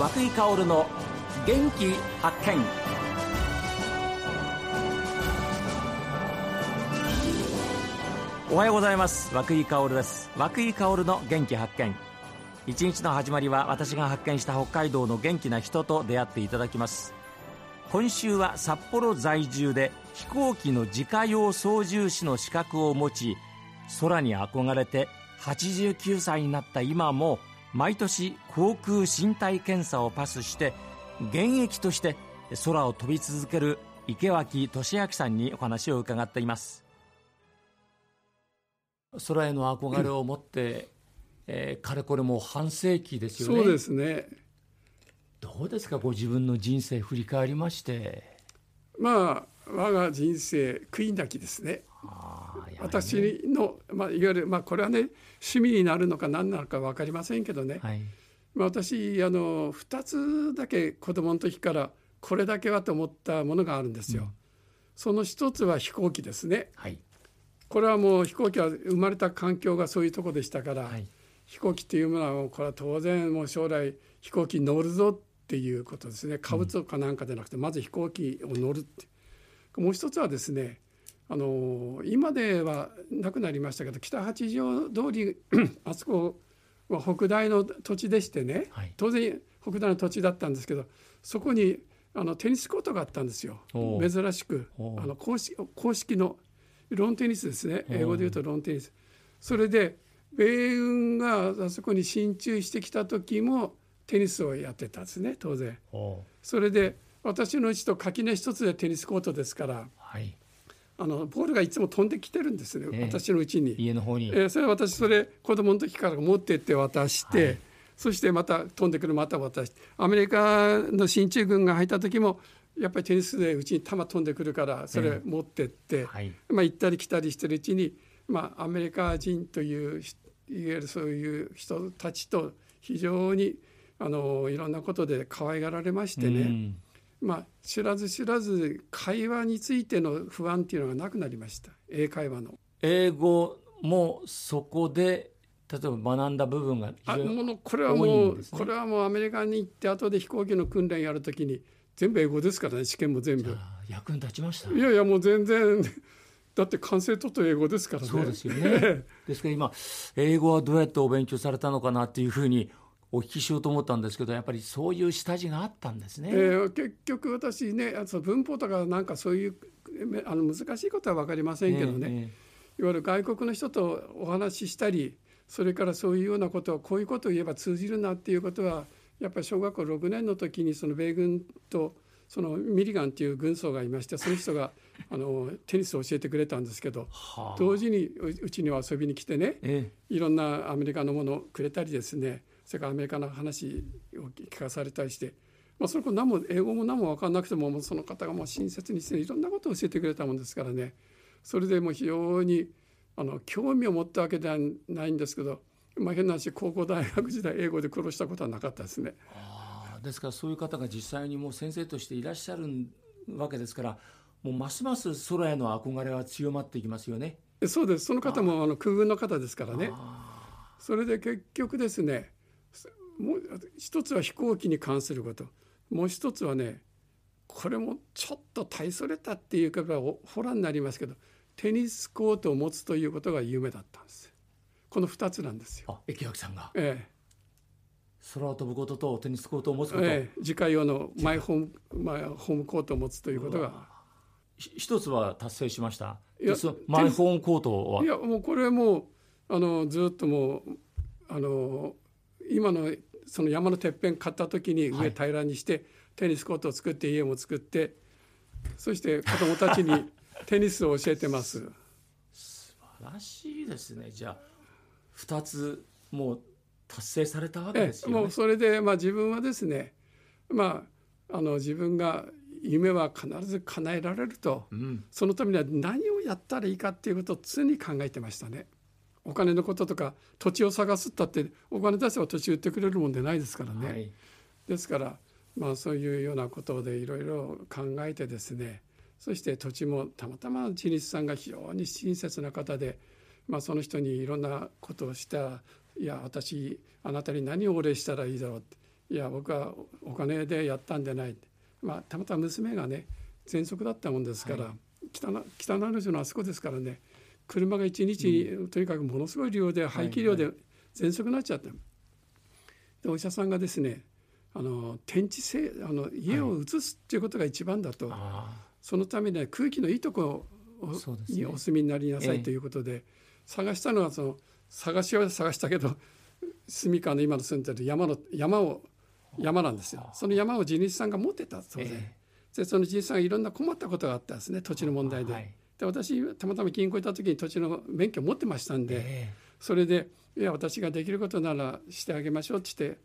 和井薫の元気発見。おはようございます。和井薫です。和久井薫の元気発見。一日の始まりは私が発見した北海道の元気な人と出会っていただきます。今週は札幌在住で飛行機の自家用操縦士の資格を持ち空に憧れて89歳になった今も毎年航空身体検査をパスして現役として空を飛び続ける池脇俊明さんにお話を伺っています。空への憧れを持って、えー、かれこれもう半世紀ですよね。そうですね。どうですかご自分の人生振り返りまして。まあ我が人生悔いなきですね私の、まあ、いわゆる、まあ、これはね趣味になるのか何なのか分かりませんけどね、はい、まあ、私あの2つだけ子供の時からこれだけはと思ったものがあるんですよ。うん、その一つは飛行機ですね、はい、これはもう飛行機は生まれた環境がそういうとこでしたから、はい、飛行機っていうものはこれは当然もう将来飛行機に乗るぞっていうことですね。買うとかなんかじゃなくて、まず飛行機を乗るって。もう一つはですねあの今ではなくなりましたけど北八条通り あそこは北大の土地でしてね、はい、当然北大の土地だったんですけどそこにあのテニスコートがあったんですよ。珍しく。あの公式公式のロンテニスですね。英語で言うとロンテニス。それで米軍があそこに進駐してきた時もテニスをやってたんですね当然。それで私のうちと垣根一つでテニスコートですから、はい、あのボールがいつも飛んできてるんですね、えー、私のうちに。家の方に、えー、それ私それ子供の時から持ってって渡して、はい、そしてまた飛んでくるまた渡してアメリカの進駐軍が入った時もやっぱりテニスでうちに球飛んでくるからそれ持ってって、えーはい、まあ、行ったり来たりしてるうちに、まあ、アメリカ人といういわゆるそういう人たちと非常にあのいろんなことで可愛がられましてね、うんまあ、知らず知らず会話についての不安っていうのがなくなりました英会話の。英語もそこで例えば学んだ部分が非常に、これはもう、ね、これはもうアメリカに行って後で飛行機の訓練やるときに全部英語ですからね試験も全部。役に立ちましたいやいやもう全然 だって完成とと英語ですからね。そうですよね。ですから今英語はどうやってお勉強されたのかなっていうふうにお聞きしようと思ったんですけどやっぱりそういう下地があったんですね。えー、結局私ね文法とかなんかそういうあの難しいことは分かりませんけどね、えー、いわゆる外国の人とお話ししたりそれからそういうようなことをこういうことを言えば通じるなっていうことはやっぱり小学校6年の時にその米軍とそのミリガンっていう軍曹がいましてその人が あのテニスを教えてくれたんですけど、はあ、同時にうちには遊びに来てね、ええ、いろんなアメリカのものをくれたりですねそれからアメリカの話を聞かされたりして、まあ、それこそ何も英語も何も分かんなくてもその方がもう親切にしていろんなことを教えてくれたもんですからねそれでもう非常にあの興味を持ったわけではないんですけど、まあ、変な話高校大学時代英語で苦労したことはなかったですね。あですからそういう方が実際にもう先生としていらっしゃるわけですからもうますます空への憧れは強まっていきますよね。そうですその方もあの空軍の方ですからね。それで結局ですねもう一つは飛行機に関すること。もう一つはねこれもちょっと大それたっていうかホラーになりますけどテニスコートを持つということが夢だったんです。この2つなんですよ。駅脇さんが、ええ、空を飛ぶこととテニスコートを持つこと、ええ、自家用のマイホームマイホームコートを持つということが。一つは達成しました？いやマイホームコートは？いやもうこれもあのずっともうあの今のその山のてっぺん買った時に上平らにして、はい、テニスコートを作って家も作ってそして子どもたちに テニスを教えてます。素晴らしいですねじゃあ2つもう達成されたわけですよね。もうそれで、まあ、自分はですね、まあ、あの自分が夢は必ず叶えられると、うん、そのためには何をやったらいいかっていうことを常に考えてましたね。お金のこととか土地を探すったってお金出せば土地売ってくれるもんでないですからね。はい、ですからまあそういうようなことでいろいろ考えてですね。そして土地もたまたま地主さんが非常に親切な方で、まあ、その人にいろんなことをした。いや私あなたに何をお礼したらいいだろうって。いや僕はお金でやったんじゃない、まあ、たまたま娘がね喘息だったもんですから、はい、北北長野のあそこですからね車が一日、うん、とにかくものすごい量で排気量で喘息になっちゃった、はいはい、でお医者さんがですねあの天地性あの家を移すっていうことが一番だと、はい、そのためには空気のいいとこにお住みになりなさいということで、探したのはその探しは探したけど住川の今の住んでる山の山を山なんですよ。その山を地主さんが持ってたそうで,、でその地主さんがいろんな困ったことがあったんですね土地の問題で。はい、で私たまたま銀行行った時に土地の免許を持ってましたんで、それでいや私ができることならしてあげましょうって言って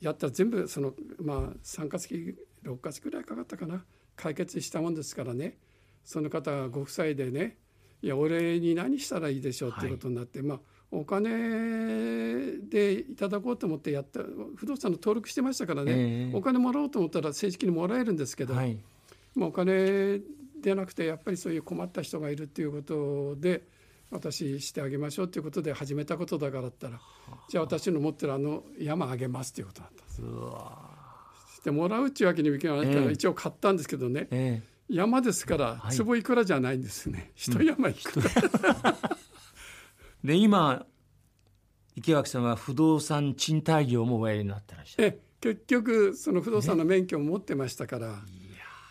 やったら全部そのまあ3か月6か月ぐらいかかったかな。解決したもんですからね。その方がご夫妻でねいや俺に何したらいいでしょうってい。うことになって、はい、まあお金でいただこうと思ってやった不動産の登録してましたからね、えー、お金もらおうと思ったら正式にもらえるんですけど、はい、まあ、お金でなくてやっぱりそういう困った人がいるっていうことで私してあげましょうっていうことで始めたことだからったらじゃあ私の持ってるあの山あげますっていうことだったんです。してもらうっていうわけにもいかないから、一応買ったんですけどね、えー、山ですから坪いくらじゃないんですね、一山いくら。で今池脇さんは不動産賃貸業もおやりになってらっしゃる。結局その不動産の免許を持ってましたから、ね、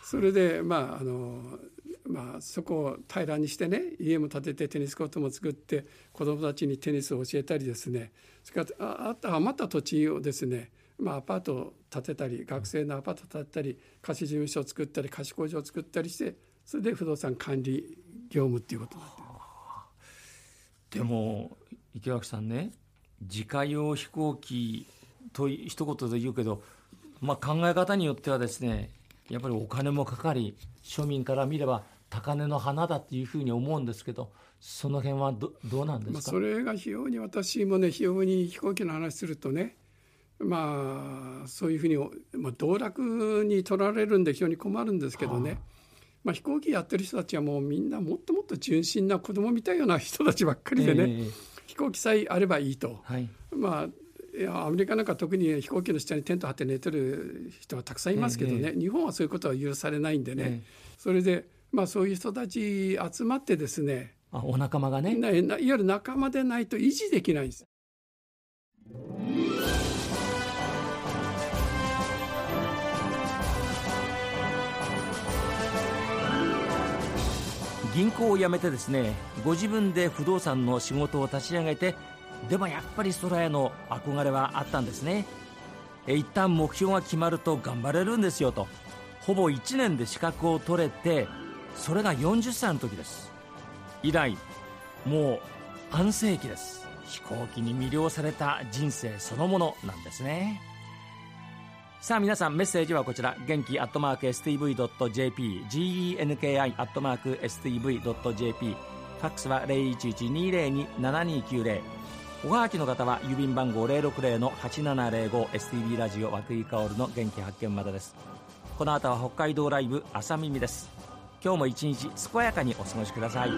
それでまああのまあ、そこを平らにしてね家も建ててテニスコートも作って子どもたちにテニスを教えたりですね。それからあった余った土地をですね、まあ、アパートを建てたり学生のアパートを建てたり貸し事務所を作ったり貸し工場を作ったりしてそれで不動産管理業務っていうことになってでも池脇さんね自家用飛行機と一言で言うけど、まあ、考え方によってはですねやっぱりお金もかかり庶民から見れば高値の花だっていうふうに思うんですけどその辺はどどうなんですか、まあ、それが非常に私もね非常に飛行機の話するとねまあそういうふうに、まあ、道楽に取られるんで非常に困るんですけどね、はあ、まあ、飛行機やってる人たちはもうみんなもっともっと純真な子供みたいような人たちばっかりでね、えー、飛行機さえあればいいと、はい、まあいやアメリカなんか特に飛行機の下にテント張って寝てる人はたくさんいますけどね、えー、日本はそういうことは許されないんでね、えー、それでまあそういう人たち集まってですね。あお仲間がね。いわゆる仲間でないと維持できないんです。銀行を辞めてですねご自分で不動産の仕事を立ち上げてでもやっぱり空への憧れはあったんですね。一旦目標が決まると頑張れるんですよと。ほぼ1年で資格を取れてそれが40歳の時です。以来もう安静期です。飛行機に魅了された人生そのものなんですね。さあ皆さんメッセージはこちら。元気アットマーク STV.jp genki アットマーク STV.jp ファックスは0112027290おはがきの方は郵便番号 060-8705STB ラジオ和久井薫の元気発見までです。この後は北海道ライブ朝耳です。今日も一日健やかにお過ごしください。